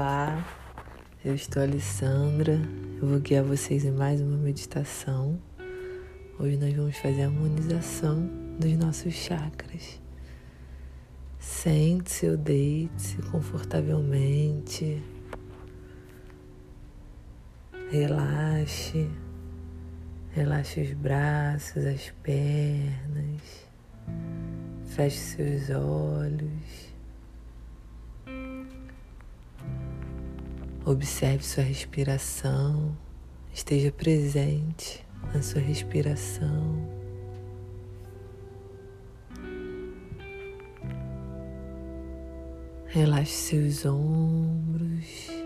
Olá, eu estou Alessandra. Eu vou guiar vocês em mais uma meditação. Hoje nós vamos fazer a harmonização dos nossos chakras. Sente-se ou deite-se confortavelmente. Relaxe. Relaxe os braços, as pernas. Feche seus olhos. Observe sua respiração, esteja presente na sua respiração. Relaxe seus ombros.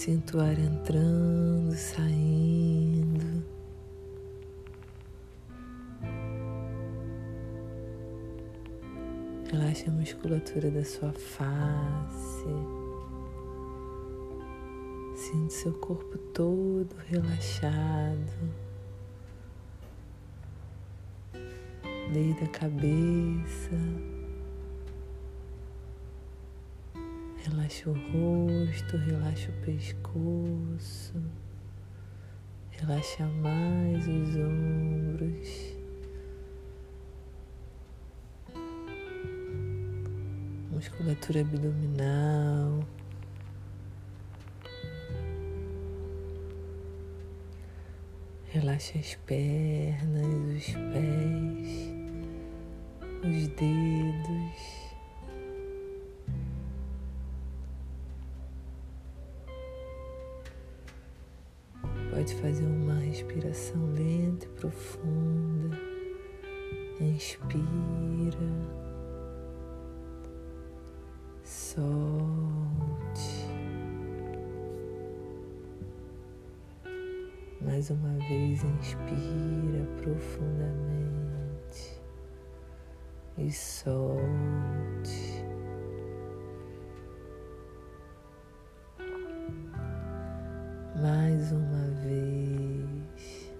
Sinto o ar entrando, saindo. Relaxe a musculatura da sua face. Sinto seu corpo todo relaxado. Desde a cabeça Relaxa o rosto, relaxa o pescoço, relaxa mais os ombros. Musculatura abdominal. Relaxa as pernas, os pés, os dedos. Pode fazer uma respiração lenta e profunda. Inspira. Solte. Mais uma vez, inspira profundamente e solte. Mais uma vez.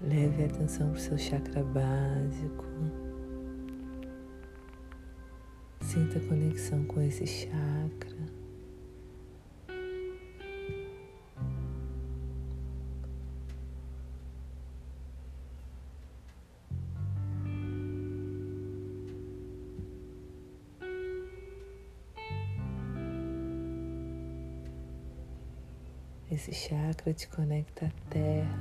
Leve a atenção para o seu chakra básico. Sinta a conexão com esse chakra. Esse chakra te conecta à terra.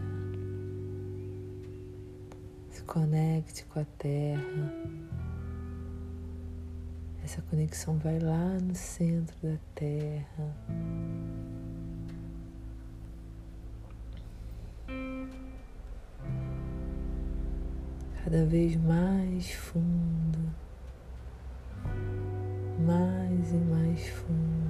Se conecte com a terra. Essa conexão vai lá no centro da terra. Cada vez mais fundo, mais e mais fundo.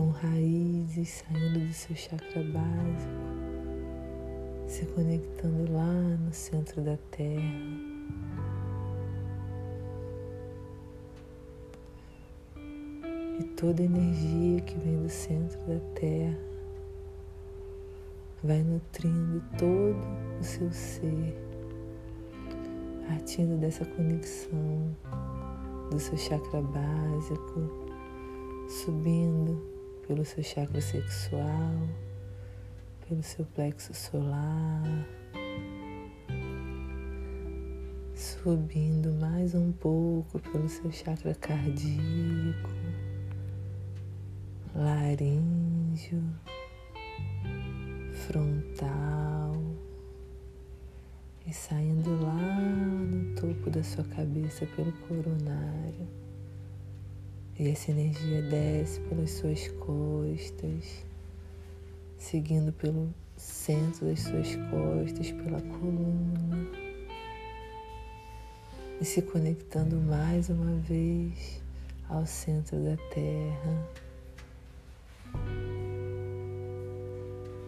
São raízes saindo do seu chakra básico, se conectando lá no centro da terra. E toda energia que vem do centro da terra vai nutrindo todo o seu ser, partindo dessa conexão do seu chakra básico, subindo pelo seu chakra sexual, pelo seu plexo solar, subindo mais um pouco pelo seu chakra cardíaco, laríngeo, frontal e saindo lá no topo da sua cabeça pelo coronário. E essa energia desce pelas suas costas, seguindo pelo centro das suas costas, pela coluna, e se conectando mais uma vez ao centro da Terra.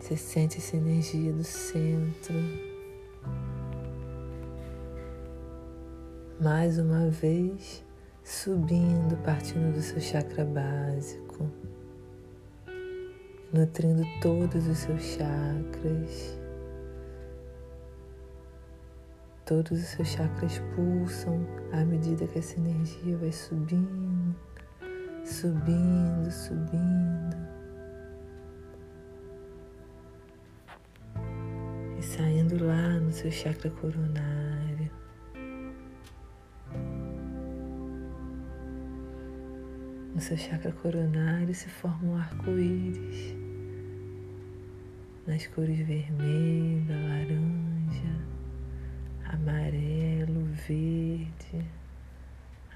Você sente essa energia do centro. Mais uma vez, subindo, partindo do seu chakra básico, nutrindo todos os seus chakras. Todos os seus chakras pulsam à medida que essa energia vai subindo, subindo, subindo. E saindo lá no seu chakra coronário. No seu chakra coronário se forma um arco-íris nas cores vermelha, laranja amarelo, verde,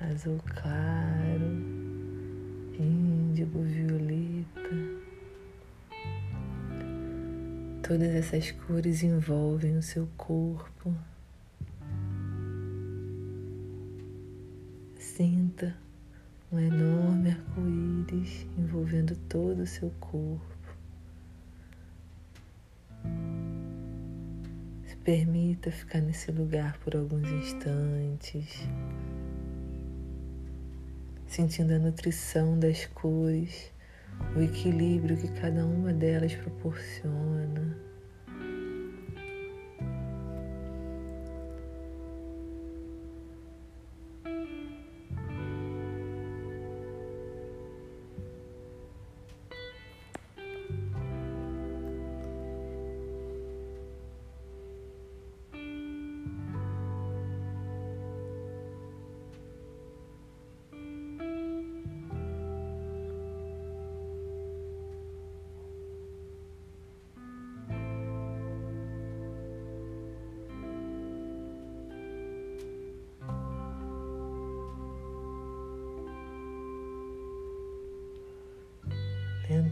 azul claro, índigo, violeta. Todas essas cores envolvem o seu corpo. Sinta um enorme arco-íris envolvendo todo o seu corpo. Permita ficar nesse lugar por alguns instantes, sentindo a nutrição das cores, o equilíbrio que cada uma delas proporciona.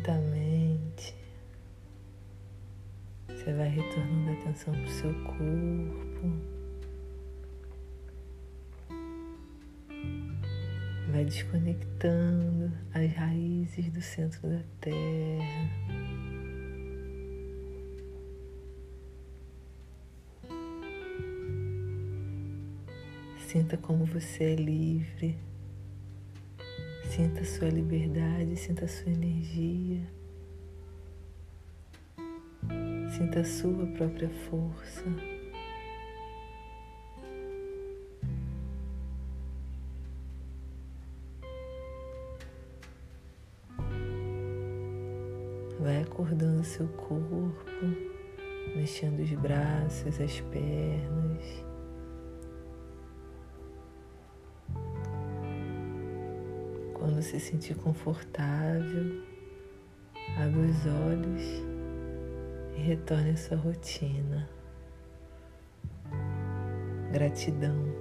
Lentamente. Você vai retornando a atenção para o seu corpo. Vai desconectando as raízes do centro da terra. Sinta como você é livre. Sinta a sua liberdade, sinta a sua energia. Sinta a sua própria força. Vai acordando seu corpo, mexendo os braços, as pernas. Quando se sentir confortável, abra os olhos e retorne à sua rotina. Gratidão.